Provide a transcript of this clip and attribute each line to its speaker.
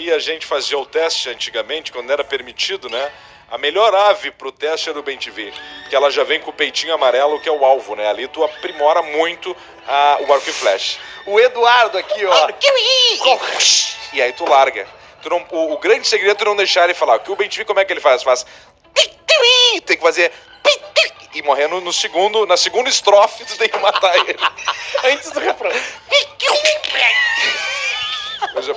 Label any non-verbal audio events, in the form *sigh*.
Speaker 1: aí a gente fazia o teste antigamente, quando era permitido, né? A melhor ave pro teste é era o Ben v porque ela já vem com o peitinho amarelo, que é o alvo, né? Ali tu aprimora muito a, o arco e flash.
Speaker 2: O Eduardo aqui, ó.
Speaker 1: E aí tu larga. Tu não, o, o grande segredo é tu não deixar ele falar. Que o Ben v como é que ele faz? Faz. *laughs* Tem que fazer. *laughs* E morrendo no segundo, na segunda estrofe, tu tem que matar ele. *laughs*
Speaker 3: Antes do refrão.
Speaker 1: Coisa